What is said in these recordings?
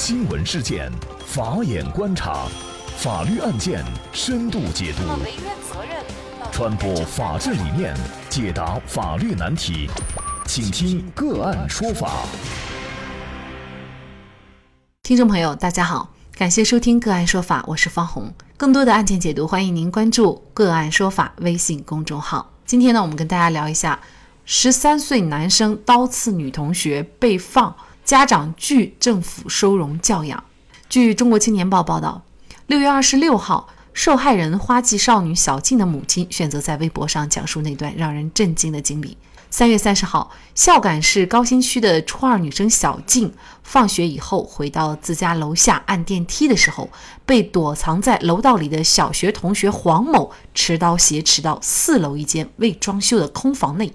新闻事件，法眼观察，法律案件深度解读，传播法治理念，解答法律难题，请听个案说法。听众朋友，大家好，感谢收听个案说法，我是方红。更多的案件解读，欢迎您关注个案说法微信公众号。今天呢，我们跟大家聊一下十三岁男生刀刺女同学被放。家长拒政府收容教养。据中国青年报报道，六月二十六号，受害人花季少女小静的母亲选择在微博上讲述那段让人震惊的经历。三月三十号，孝感市高新区的初二女生小静放学以后回到自家楼下按电梯的时候，被躲藏在楼道里的小学同学黄某持刀挟持到四楼一间未装修的空房内。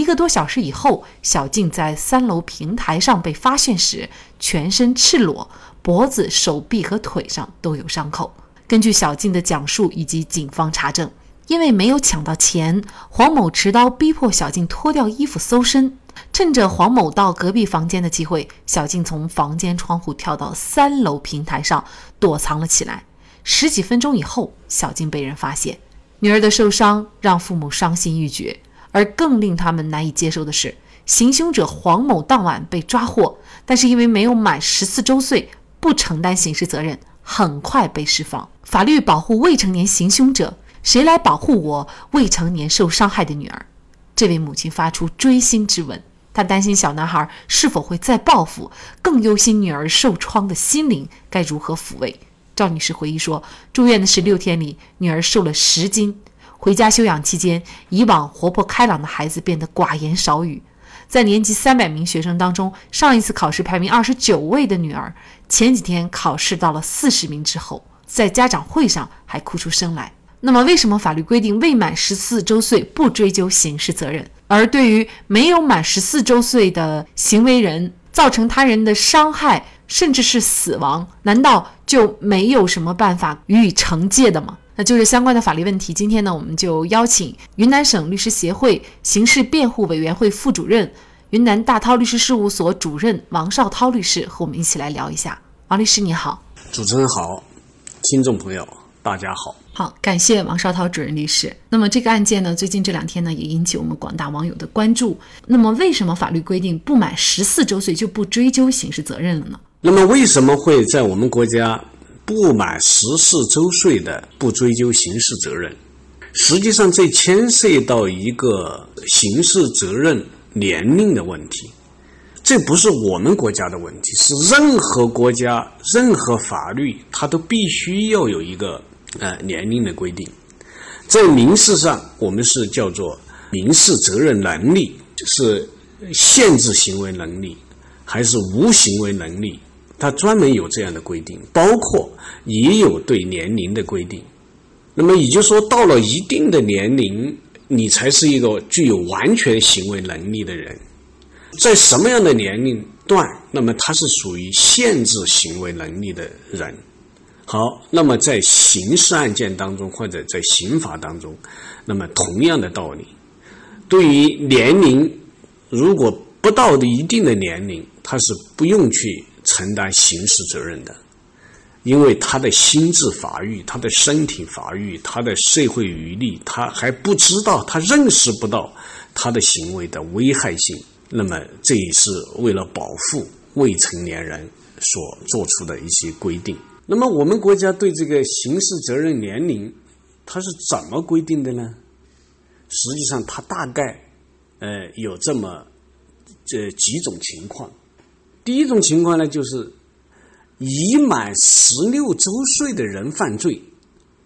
一个多小时以后，小静在三楼平台上被发现时，全身赤裸，脖子、手臂和腿上都有伤口。根据小静的讲述以及警方查证，因为没有抢到钱，黄某持刀逼迫小静脱掉衣服搜身。趁着黄某到隔壁房间的机会，小静从房间窗户跳到三楼平台上躲藏了起来。十几分钟以后，小静被人发现。女儿的受伤让父母伤心欲绝。而更令他们难以接受的是，行凶者黄某当晚被抓获，但是因为没有满十四周岁，不承担刑事责任，很快被释放。法律保护未成年行凶者，谁来保护我未成年受伤害的女儿？这位母亲发出锥心之问，她担心小男孩是否会再报复，更忧心女儿受创的心灵该如何抚慰。赵女士回忆说，住院的十六天里，女儿瘦了十斤。回家休养期间，以往活泼开朗的孩子变得寡言少语。在年级三百名学生当中，上一次考试排名二十九位的女儿，前几天考试到了四十名之后，在家长会上还哭出声来。那么，为什么法律规定未满十四周岁不追究刑事责任，而对于没有满十四周岁的行为人造成他人的伤害，甚至是死亡，难道就没有什么办法予以惩戒的吗？那就是相关的法律问题。今天呢，我们就邀请云南省律师协会刑事辩护委员会副主任、云南大韬律师事务所主任王绍涛律师和我们一起来聊一下。王律师你好，主持人好，听众朋友大家好。好，感谢王绍涛主任律师。那么这个案件呢，最近这两天呢，也引起我们广大网友的关注。那么为什么法律规定不满十四周岁就不追究刑事责任了呢？那么为什么会在我们国家？不满十四周岁的不追究刑事责任，实际上这牵涉到一个刑事责任年龄的问题。这不是我们国家的问题，是任何国家、任何法律，它都必须要有一个呃年龄的规定。在民事上，我们是叫做民事责任能力，是限制行为能力，还是无行为能力？它专门有这样的规定，包括也有对年龄的规定。那么也就是说，到了一定的年龄，你才是一个具有完全行为能力的人。在什么样的年龄段，那么他是属于限制行为能力的人。好，那么在刑事案件当中或者在刑法当中，那么同样的道理，对于年龄如果不到一定的年龄，他是不用去。承担刑事责任的，因为他的心智发育、他的身体发育、他的社会阅历，他还不知道，他认识不到他的行为的危害性。那么，这也是为了保护未成年人所做出的一些规定。那么，我们国家对这个刑事责任年龄，它是怎么规定的呢？实际上，它大概呃有这么这几种情况。第一种情况呢，就是已满十六周岁的人犯罪，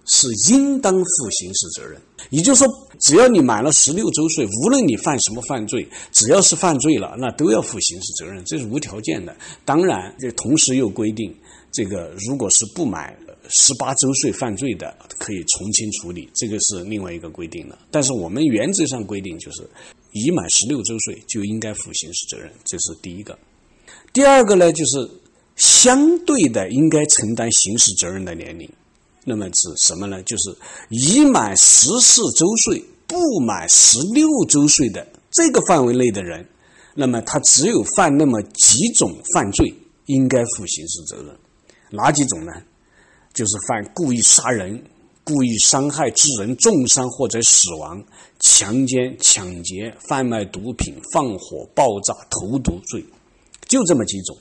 是应当负刑事责任。也就是说，只要你满了十六周岁，无论你犯什么犯罪，只要是犯罪了，那都要负刑事责任，这是无条件的。当然，这同时又规定，这个如果是不满十八周岁犯罪的，可以从轻处理，这个是另外一个规定了。但是我们原则上规定就是，已满十六周岁就应该负刑事责任，这是第一个。第二个呢，就是相对的应该承担刑事责任的年龄，那么指什么呢？就是已满十四周岁不满十六周岁的这个范围内的人，那么他只有犯那么几种犯罪，应该负刑事责任。哪几种呢？就是犯故意杀人、故意伤害致人重伤或者死亡、强奸、抢劫、贩卖毒品、放火、爆炸、投毒罪，就这么几种。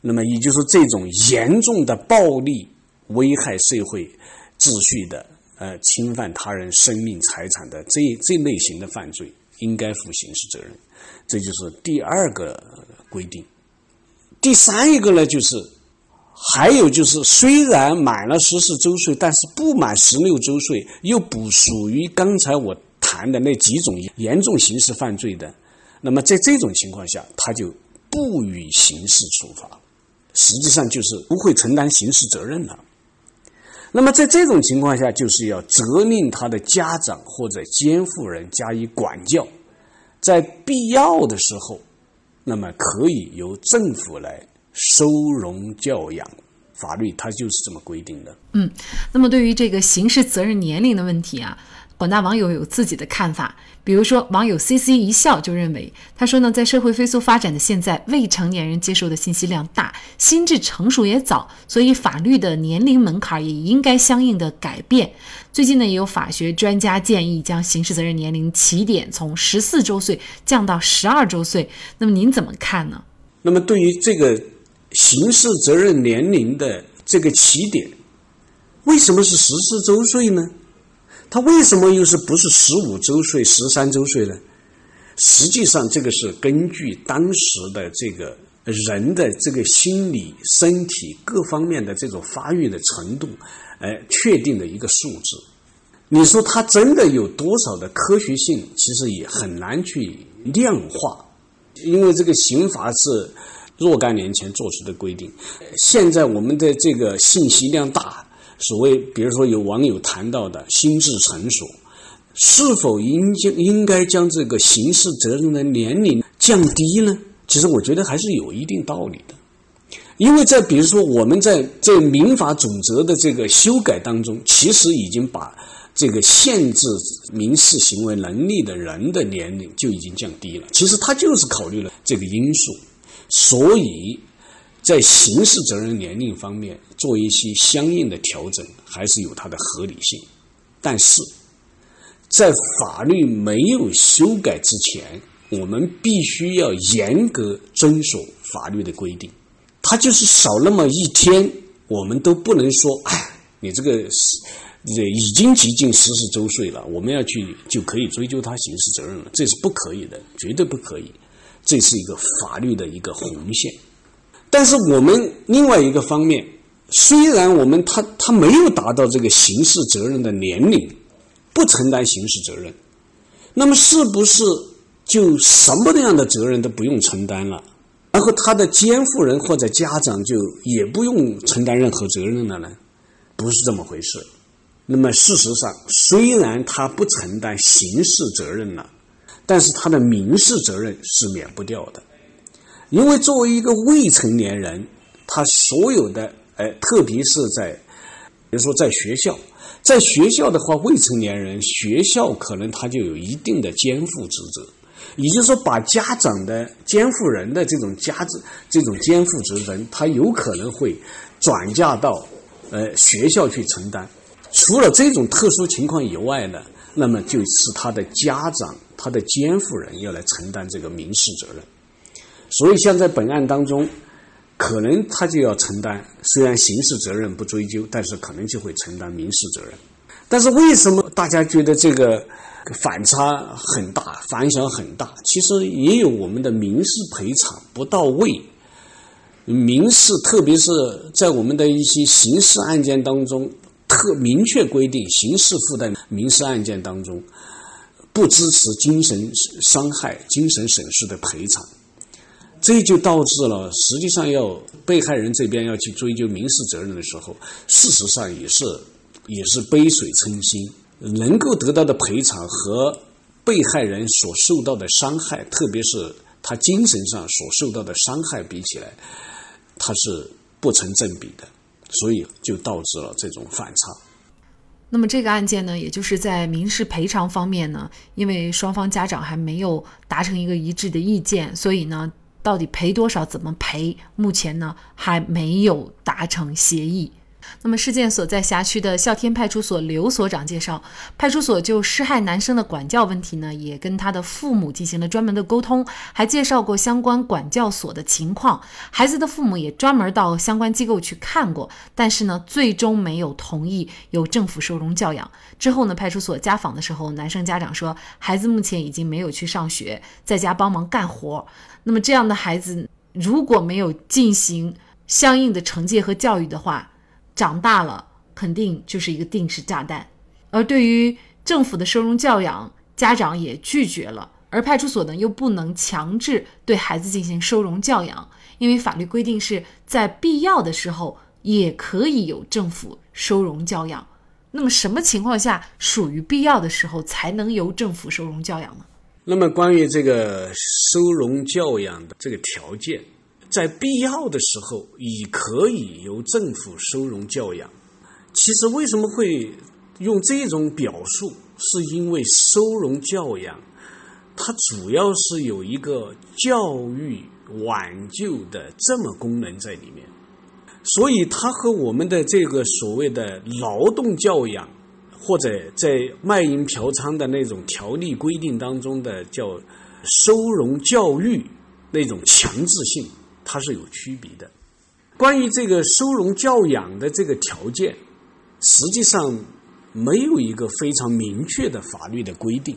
那么也就是这种严重的暴力、危害社会秩序的、呃侵犯他人生命财产的这这类型的犯罪，应该负刑事责任。这就是第二个规定。第三一个呢，就是。还有就是，虽然满了十四周岁，但是不满十六周岁，又不属于刚才我谈的那几种严重刑事犯罪的，那么在这种情况下，他就不予刑事处罚，实际上就是不会承担刑事责任了。那么在这种情况下，就是要责令他的家长或者监护人加以管教，在必要的时候，那么可以由政府来。收容教养，法律它就是这么规定的。嗯，那么对于这个刑事责任年龄的问题啊，广大网友有自己的看法。比如说，网友 C C 一笑就认为，他说呢，在社会飞速发展的现在，未成年人接受的信息量大，心智成熟也早，所以法律的年龄门槛也应该相应的改变。最近呢，也有法学专家建议将刑事责任年龄起点从十四周岁降到十二周岁。那么您怎么看呢？那么对于这个。刑事责任年龄的这个起点，为什么是十四周岁呢？他为什么又是不是十五周岁、十三周岁呢？实际上，这个是根据当时的这个人的这个心理、身体各方面的这种发育的程度，哎，确定的一个数字。你说它真的有多少的科学性？其实也很难去量化，因为这个刑法是。若干年前做出的规定，现在我们的这个信息量大，所谓比如说有网友谈到的心智成熟，是否应将应该将这个刑事责任的年龄降低呢？其实我觉得还是有一定道理的，因为在比如说我们在这民法总则的这个修改当中，其实已经把这个限制民事行为能力的人的年龄就已经降低了。其实他就是考虑了这个因素。所以，在刑事责任年龄方面做一些相应的调整，还是有它的合理性。但是，在法律没有修改之前，我们必须要严格遵守法律的规定。他就是少那么一天，我们都不能说，哎，你这个是已经接近十四周岁了，我们要去就可以追究他刑事责任了，这是不可以的，绝对不可以。这是一个法律的一个红线，但是我们另外一个方面，虽然我们他他没有达到这个刑事责任的年龄，不承担刑事责任，那么是不是就什么样的责任都不用承担了？然后他的监护人或者家长就也不用承担任何责任了呢？不是这么回事。那么事实上，虽然他不承担刑事责任了。但是他的民事责任是免不掉的，因为作为一个未成年人，他所有的，哎，特别是在，比如说在学校，在学校的话，未成年人学校可能他就有一定的监护职责，也就是说，把家长的监护人的这种家这这种监护责任，他有可能会转嫁到，呃，学校去承担。除了这种特殊情况以外呢？那么就是他的家长、他的监护人要来承担这个民事责任，所以像在本案当中，可能他就要承担，虽然刑事责任不追究，但是可能就会承担民事责任。但是为什么大家觉得这个反差很大、反响很大？其实也有我们的民事赔偿不到位，民事特别是在我们的一些刑事案件当中。特明确规定，刑事附带民事案件当中，不支持精神伤害、精神损失的赔偿，这就导致了，实际上要被害人这边要去追究民事责任的时候，事实上也是也是杯水车薪，能够得到的赔偿和被害人所受到的伤害，特别是他精神上所受到的伤害比起来，它是不成正比的。所以就导致了这种反差。那么这个案件呢，也就是在民事赔偿方面呢，因为双方家长还没有达成一个一致的意见，所以呢，到底赔多少，怎么赔，目前呢还没有达成协议。那么，事件所在辖区的孝天派出所刘所长介绍，派出所就施害男生的管教问题呢，也跟他的父母进行了专门的沟通，还介绍过相关管教所的情况。孩子的父母也专门到相关机构去看过，但是呢，最终没有同意由政府收容教养。之后呢，派出所家访的时候，男生家长说，孩子目前已经没有去上学，在家帮忙干活。那么这样的孩子，如果没有进行相应的惩戒和教育的话，长大了肯定就是一个定时炸弹，而对于政府的收容教养，家长也拒绝了，而派出所呢又不能强制对孩子进行收容教养，因为法律规定是在必要的时候也可以有政府收容教养。那么什么情况下属于必要的时候才能由政府收容教养呢？那么关于这个收容教养的这个条件。在必要的时候，也可以由政府收容教养。其实为什么会用这种表述？是因为收容教养，它主要是有一个教育挽救的这么功能在里面，所以它和我们的这个所谓的劳动教养，或者在卖淫嫖娼的那种条例规定当中的叫收容教育那种强制性。它是有区别的。关于这个收容教养的这个条件，实际上没有一个非常明确的法律的规定。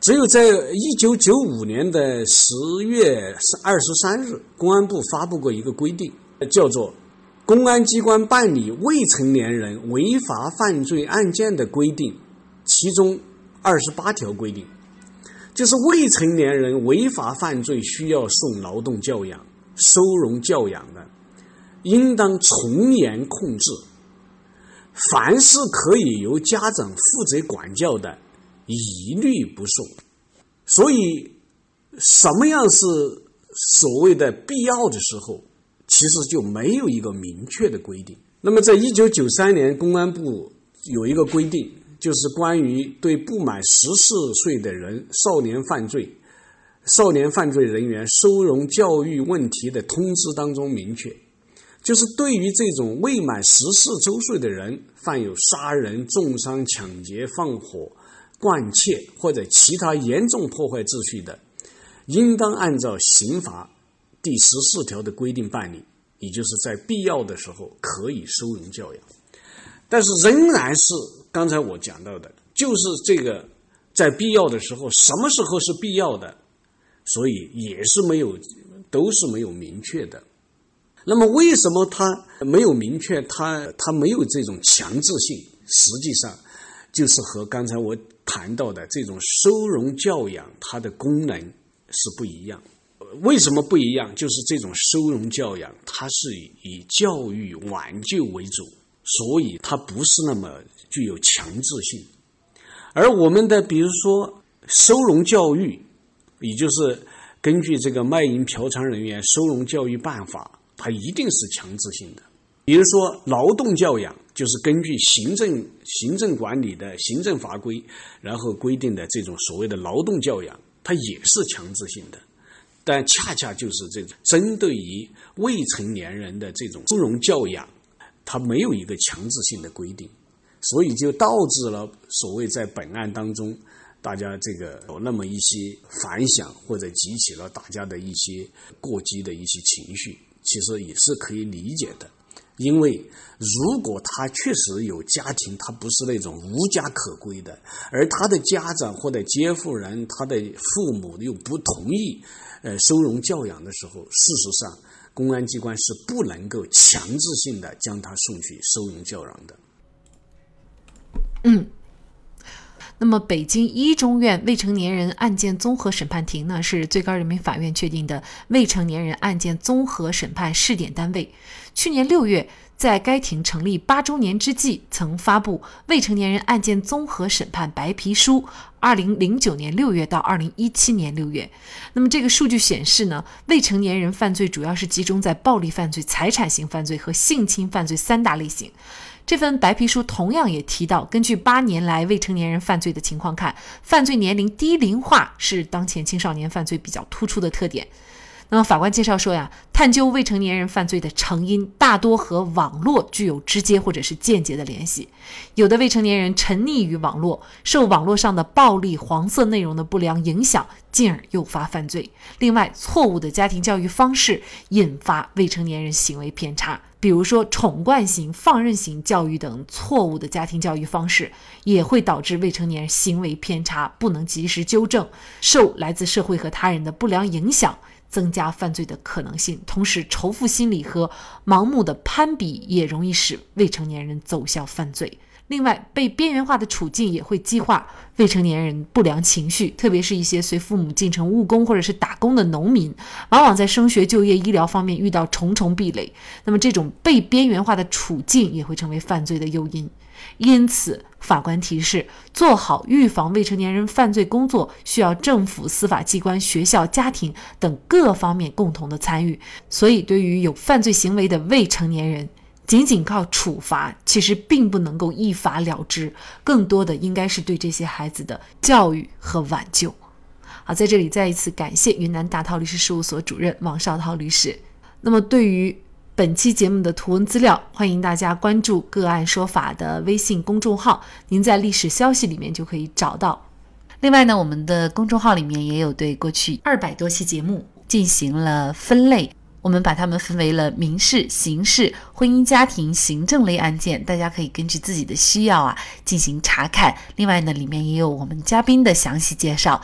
只有在一九九五年的十月二十三日，公安部发布过一个规定，叫做《公安机关办理未成年人违法犯罪案件的规定》，其中二十八条规定，就是未成年人违法犯罪需要送劳动教养。收容教养的，应当从严控制；凡是可以由家长负责管教的，一律不送。所以，什么样是所谓的必要的时候，其实就没有一个明确的规定。那么，在一九九三年，公安部有一个规定，就是关于对不满十四岁的人少年犯罪。少年犯罪人员收容教育问题的通知当中明确，就是对于这种未满十四周岁的人，犯有杀人、重伤、抢劫、放火、惯窃或者其他严重破坏秩序的，应当按照刑法第十四条的规定办理，也就是在必要的时候可以收容教养。但是仍然是刚才我讲到的，就是这个在必要的时候，什么时候是必要的？所以也是没有，都是没有明确的。那么为什么它没有明确？它它没有这种强制性？实际上，就是和刚才我谈到的这种收容教养，它的功能是不一样。为什么不一样？就是这种收容教养，它是以教育挽救为主，所以它不是那么具有强制性。而我们的比如说收容教育。也就是根据这个卖淫嫖娼人员收容教育办法，它一定是强制性的。比如说劳动教养，就是根据行政行政管理的行政法规，然后规定的这种所谓的劳动教养，它也是强制性的。但恰恰就是这种针对于未成年人的这种收容教养，它没有一个强制性的规定，所以就导致了所谓在本案当中。大家这个有那么一些反响，或者激起了大家的一些过激的一些情绪，其实也是可以理解的。因为如果他确实有家庭，他不是那种无家可归的，而他的家长或者监护人、他的父母又不同意，呃，收容教养的时候，事实上，公安机关是不能够强制性的将他送去收容教养的。嗯。那么，北京一中院未成年人案件综合审判庭呢，是最高人民法院确定的未成年人案件综合审判试点单位。去年六月，在该庭成立八周年之际，曾发布《未成年人案件综合审判白皮书》。二零零九年六月到二零一七年六月，那么这个数据显示呢，未成年人犯罪主要是集中在暴力犯罪、财产型犯罪和性侵犯罪三大类型。这份白皮书同样也提到，根据八年来未成年人犯罪的情况看，犯罪年龄低龄化是当前青少年犯罪比较突出的特点。那么法官介绍说呀，探究未成年人犯罪的成因大多和网络具有直接或者是间接的联系。有的未成年人沉溺于网络，受网络上的暴力、黄色内容的不良影响，进而诱发犯罪。另外，错误的家庭教育方式引发未成年人行为偏差。比如说，宠惯型、放任型教育等错误的家庭教育方式，也会导致未成年人行为偏差，不能及时纠正，受来自社会和他人的不良影响，增加犯罪的可能性。同时，仇富心理和盲目的攀比也容易使未成年人走向犯罪。另外，被边缘化的处境也会激化未成年人不良情绪，特别是一些随父母进城务工或者是打工的农民，往往在升学、就业、医疗方面遇到重重壁垒。那么，这种被边缘化的处境也会成为犯罪的诱因。因此，法官提示，做好预防未成年人犯罪工作，需要政府、司法机关、学校、家庭等各方面共同的参与。所以，对于有犯罪行为的未成年人，仅仅靠处罚，其实并不能够一罚了之，更多的应该是对这些孩子的教育和挽救。好，在这里再一次感谢云南大韬律师事务所主任王绍涛律师。那么，对于本期节目的图文资料，欢迎大家关注“个案说法”的微信公众号，您在历史消息里面就可以找到。另外呢，我们的公众号里面也有对过去二百多期节目进行了分类。我们把它们分为了民事、刑事、婚姻家庭、行政类案件，大家可以根据自己的需要啊进行查看。另外呢，里面也有我们嘉宾的详细介绍。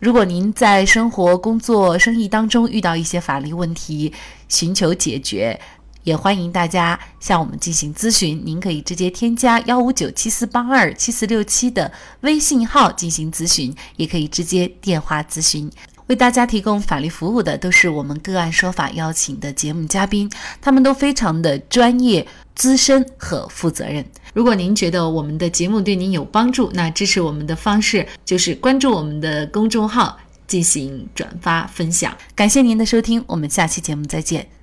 如果您在生活、工作、生意当中遇到一些法律问题，寻求解决，也欢迎大家向我们进行咨询。您可以直接添加幺五九七四八二七四六七的微信号进行咨询，也可以直接电话咨询。为大家提供法律服务的都是我们个案说法邀请的节目嘉宾，他们都非常的专业、资深和负责任。如果您觉得我们的节目对您有帮助，那支持我们的方式就是关注我们的公众号进行转发分享。感谢您的收听，我们下期节目再见。